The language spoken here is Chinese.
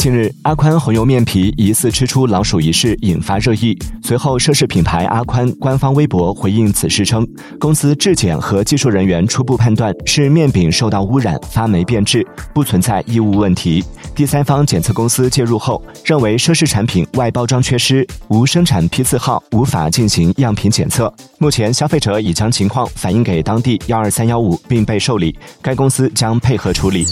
近日阿宽红油面皮疑似吃出老鼠一事引发热议随后涉事品牌阿宽官方微博回应此事称公司质检和技术人员初步判断是面饼受到污染发霉变质不存在异物问题。第三方检测公司介入后认为涉事产品外包装缺失无生产批次号无法进行样品检测。目前消费者已将情况反映给当地幺二三幺五并被受理。该公司将配合处理。